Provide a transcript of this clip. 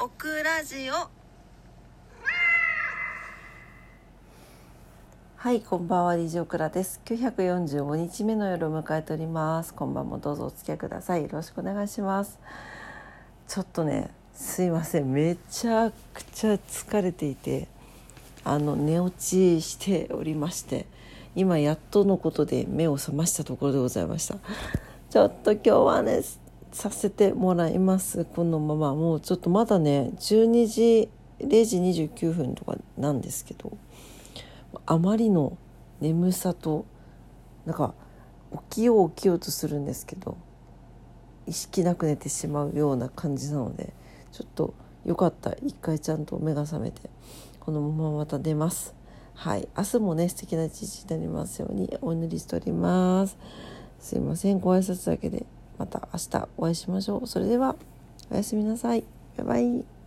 オクラジオ。はいこんばんは DJ オクラです。945日目の夜を迎えております。今晩もどうぞお付き合いください。よろしくお願いします。ちょっとねすいません。めちゃくちゃ疲れていてあの寝落ちしておりまして今やっとのことで目を覚ましたところでございました。ちょっと今日はねさせてもらいますこのまま。もうちょっとまだね12時0時29分とかなんですけどあまりの眠さとなんか起きよう起きようとするんですけど意識なく寝てしまうような感じなのでちょっとよかった。一回ちゃんと目が覚めてこのまままた出ます。はい。明日もね素敵な一日になりますようにお祈りしております。すいません。ご挨拶だけで。また明日お会いしましょう。それではおやすみなさい。バイバイ。